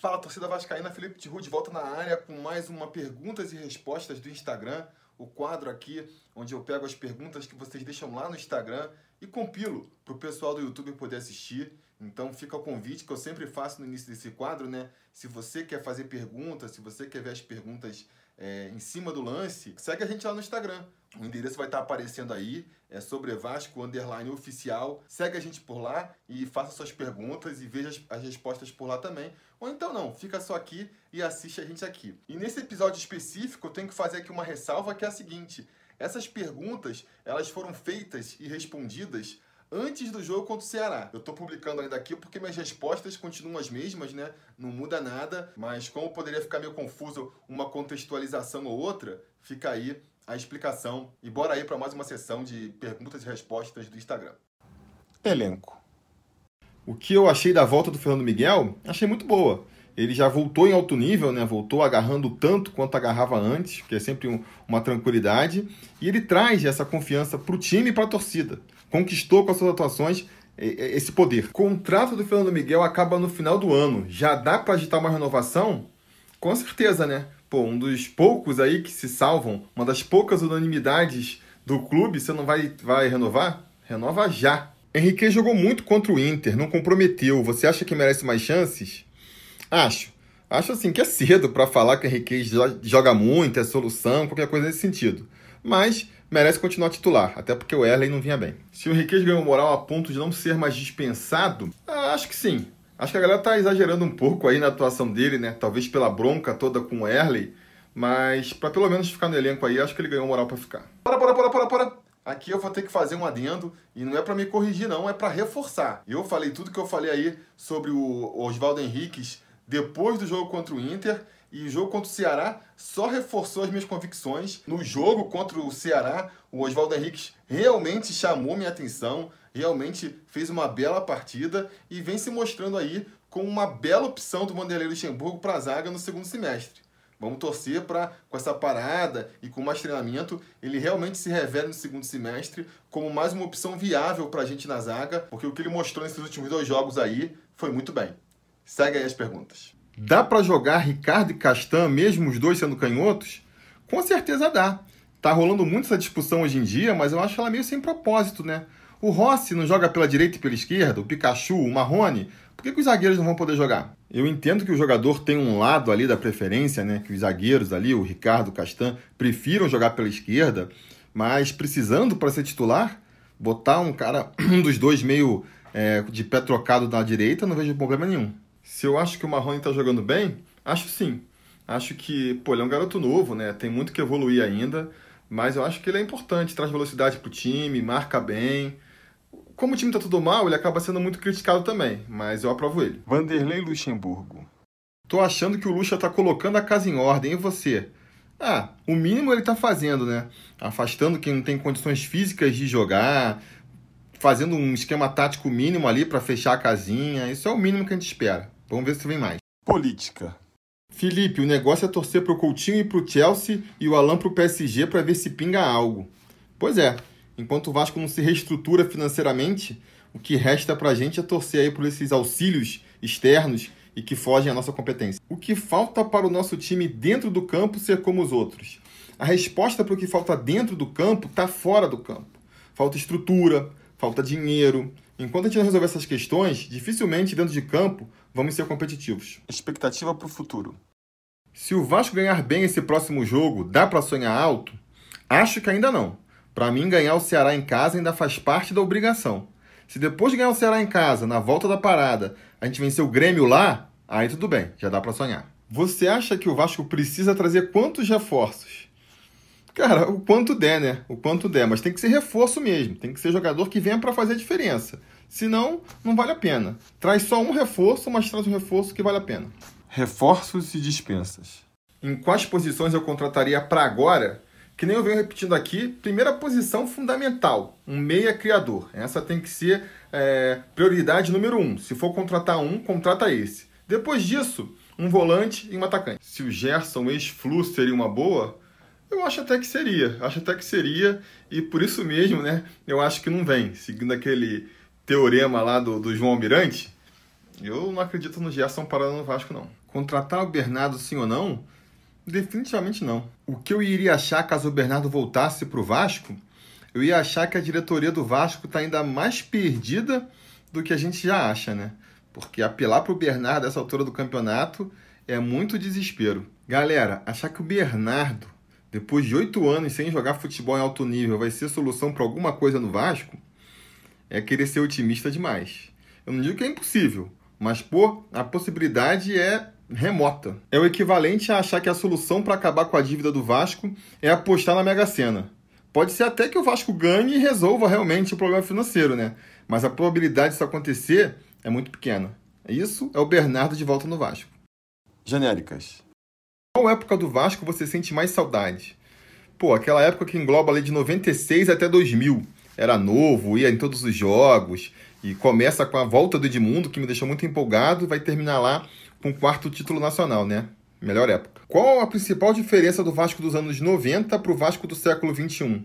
Fala, torcida vascaína, Felipe Tiru de volta na área com mais uma perguntas e respostas do Instagram, o quadro aqui onde eu pego as perguntas que vocês deixam lá no Instagram e compilo para o pessoal do YouTube poder assistir. Então fica o convite que eu sempre faço no início desse quadro, né? Se você quer fazer perguntas, se você quer ver as perguntas é, em cima do lance, segue a gente lá no Instagram. O endereço vai estar aparecendo aí, é sobre Vasco Underline Oficial. Segue a gente por lá e faça suas perguntas e veja as, as, respostas por lá também. Ou então não, fica só aqui e assiste a gente aqui. E nesse episódio específico eu tenho que fazer aqui uma ressalva que é a seguinte. Essas perguntas, elas foram feitas e respondidas antes do jogo contra o Ceará. Eu estou publicando ainda aqui porque minhas respostas continuam as mesmas, né? Não muda nada, mas como poderia ficar meio confuso uma contextualização ou outra, fica aí a explicação e bora aí para mais uma sessão de perguntas e respostas do Instagram. Elenco. O que eu achei da volta do Fernando Miguel? Achei muito boa. Ele já voltou em alto nível, né? Voltou agarrando tanto quanto agarrava antes, que é sempre um, uma tranquilidade. E ele traz essa confiança para o time e para a torcida. Conquistou com as suas atuações esse poder. O contrato do Fernando Miguel acaba no final do ano. Já dá para agitar uma renovação? Com certeza, né? Pô, um dos poucos aí que se salvam, uma das poucas unanimidades do clube, você não vai, vai renovar? Renova já. Henrique jogou muito contra o Inter, não comprometeu. Você acha que merece mais chances? Acho. Acho assim que é cedo para falar que o Henrique joga muito, é solução, qualquer coisa nesse sentido. Mas merece continuar titular, até porque o Erley não vinha bem. Se o Henrique ganhou moral a ponto de não ser mais dispensado, acho que sim. Acho que a galera tá exagerando um pouco aí na atuação dele, né? Talvez pela bronca toda com o Erley, mas para pelo menos ficar no elenco aí, acho que ele ganhou moral para ficar. Para, para, para, para, para. Aqui eu vou ter que fazer um adendo e não é para me corrigir não, é para reforçar. Eu falei tudo que eu falei aí sobre o Oswaldo Henriques depois do jogo contra o Inter e o jogo contra o Ceará só reforçou as minhas convicções. No jogo contra o Ceará, o Oswaldo Henriques realmente chamou minha atenção realmente fez uma bela partida e vem se mostrando aí como uma bela opção do Vanderlei Luxemburgo para a zaga no segundo semestre. Vamos torcer para, com essa parada e com mais treinamento, ele realmente se revele no segundo semestre como mais uma opção viável para a gente na zaga, porque o que ele mostrou nesses últimos dois jogos aí foi muito bem. Segue aí as perguntas. Dá para jogar Ricardo e Castan, mesmo os dois sendo canhotos? Com certeza dá. Tá rolando muito essa discussão hoje em dia, mas eu acho ela meio sem propósito, né? O Rossi não joga pela direita e pela esquerda, o Pikachu, o Marrone. Por que, que os zagueiros não vão poder jogar? Eu entendo que o jogador tem um lado ali da preferência, né? Que os zagueiros ali, o Ricardo, o Castan, prefiram jogar pela esquerda, mas precisando para ser titular, botar um cara, um dos dois meio é, de pé trocado na direita, não vejo problema nenhum. Se eu acho que o Marrone está jogando bem, acho sim. Acho que, pô, ele é um garoto novo, né? Tem muito que evoluir ainda, mas eu acho que ele é importante, traz velocidade pro time, marca bem. Como o time tá tudo mal, ele acaba sendo muito criticado também, mas eu aprovo ele. Vanderlei Luxemburgo. Tô achando que o Luxa tá colocando a casa em ordem, e você? Ah, o mínimo ele tá fazendo, né? Afastando quem não tem condições físicas de jogar, fazendo um esquema tático mínimo ali para fechar a casinha. Isso é o mínimo que a gente espera. Vamos ver se vem mais. Política. Felipe, o negócio é torcer pro Coutinho e pro Chelsea e o Alan pro PSG para ver se pinga algo. Pois é, Enquanto o Vasco não se reestrutura financeiramente, o que resta para a gente é torcer aí por esses auxílios externos e que fogem à nossa competência. O que falta para o nosso time dentro do campo ser como os outros? A resposta para o que falta dentro do campo está fora do campo. Falta estrutura, falta dinheiro. Enquanto a gente não resolver essas questões, dificilmente dentro de campo vamos ser competitivos. Expectativa para o futuro. Se o Vasco ganhar bem esse próximo jogo, dá para sonhar alto? Acho que ainda não. Para mim, ganhar o Ceará em casa ainda faz parte da obrigação. Se depois de ganhar o Ceará em casa, na volta da parada, a gente vencer o Grêmio lá, aí tudo bem, já dá para sonhar. Você acha que o Vasco precisa trazer quantos reforços? Cara, o quanto der, né? O quanto der, mas tem que ser reforço mesmo, tem que ser jogador que venha para fazer a diferença. Senão, não vale a pena. Traz só um reforço, mas traz um reforço que vale a pena. Reforços e dispensas. Em quais posições eu contrataria para agora que nem eu venho repetindo aqui, primeira posição fundamental, um meia criador. Essa tem que ser é, prioridade número um. Se for contratar um, contrata esse. Depois disso, um volante e um atacante. Se o Gerson ex-Flu seria uma boa, eu acho até que seria. Acho até que seria. E por isso mesmo, né? Eu acho que não vem. Seguindo aquele teorema lá do, do João Almirante, Eu não acredito no Gerson parando no Vasco, não. Contratar o Bernardo sim ou não? Definitivamente não. O que eu iria achar caso o Bernardo voltasse para o Vasco? Eu ia achar que a diretoria do Vasco está ainda mais perdida do que a gente já acha, né? Porque apelar para o Bernardo nessa altura do campeonato é muito desespero. Galera, achar que o Bernardo, depois de oito anos sem jogar futebol em alto nível, vai ser solução para alguma coisa no Vasco, é querer ser otimista demais. Eu não digo que é impossível, mas pô, a possibilidade é remota. É o equivalente a achar que a solução para acabar com a dívida do Vasco é apostar na Mega Sena. Pode ser até que o Vasco ganhe e resolva realmente o problema financeiro, né? Mas a probabilidade disso acontecer é muito pequena. Isso é o Bernardo de volta no Vasco. Genéricas. Qual época do Vasco você sente mais saudade? Pô, aquela época que engloba ali de 96 até 2000. Era novo, ia em todos os jogos, e começa com a volta do Edmundo, que me deixou muito empolgado, e vai terminar lá com quarto título nacional, né? Melhor época. Qual a principal diferença do Vasco dos anos 90 para o Vasco do século 21?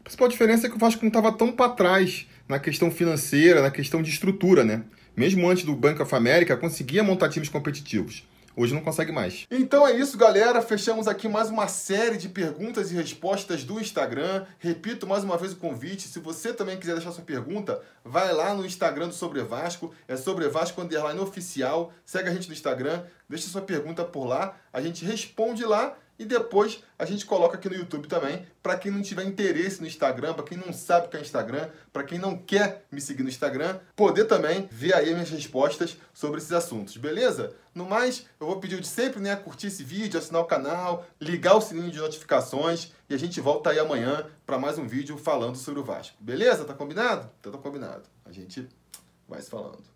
A principal diferença é que o Vasco não estava tão para trás na questão financeira, na questão de estrutura, né? Mesmo antes do Banco of America, conseguia montar times competitivos. Hoje não consegue mais. Então é isso, galera. Fechamos aqui mais uma série de perguntas e respostas do Instagram. Repito mais uma vez o convite. Se você também quiser deixar sua pergunta, vai lá no Instagram do Sobre Vasco. É Sobre Vasco Underline Oficial. Segue a gente no Instagram. Deixa sua pergunta por lá. A gente responde lá e depois a gente coloca aqui no YouTube também, para quem não tiver interesse no Instagram, para quem não sabe o que é Instagram, para quem não quer me seguir no Instagram, poder também ver aí minhas respostas sobre esses assuntos, beleza? No mais, eu vou pedir de sempre, né, curtir esse vídeo, assinar o canal, ligar o sininho de notificações e a gente volta aí amanhã para mais um vídeo falando sobre o Vasco. Beleza? Tá combinado? Então tá combinado. A gente vai se falando.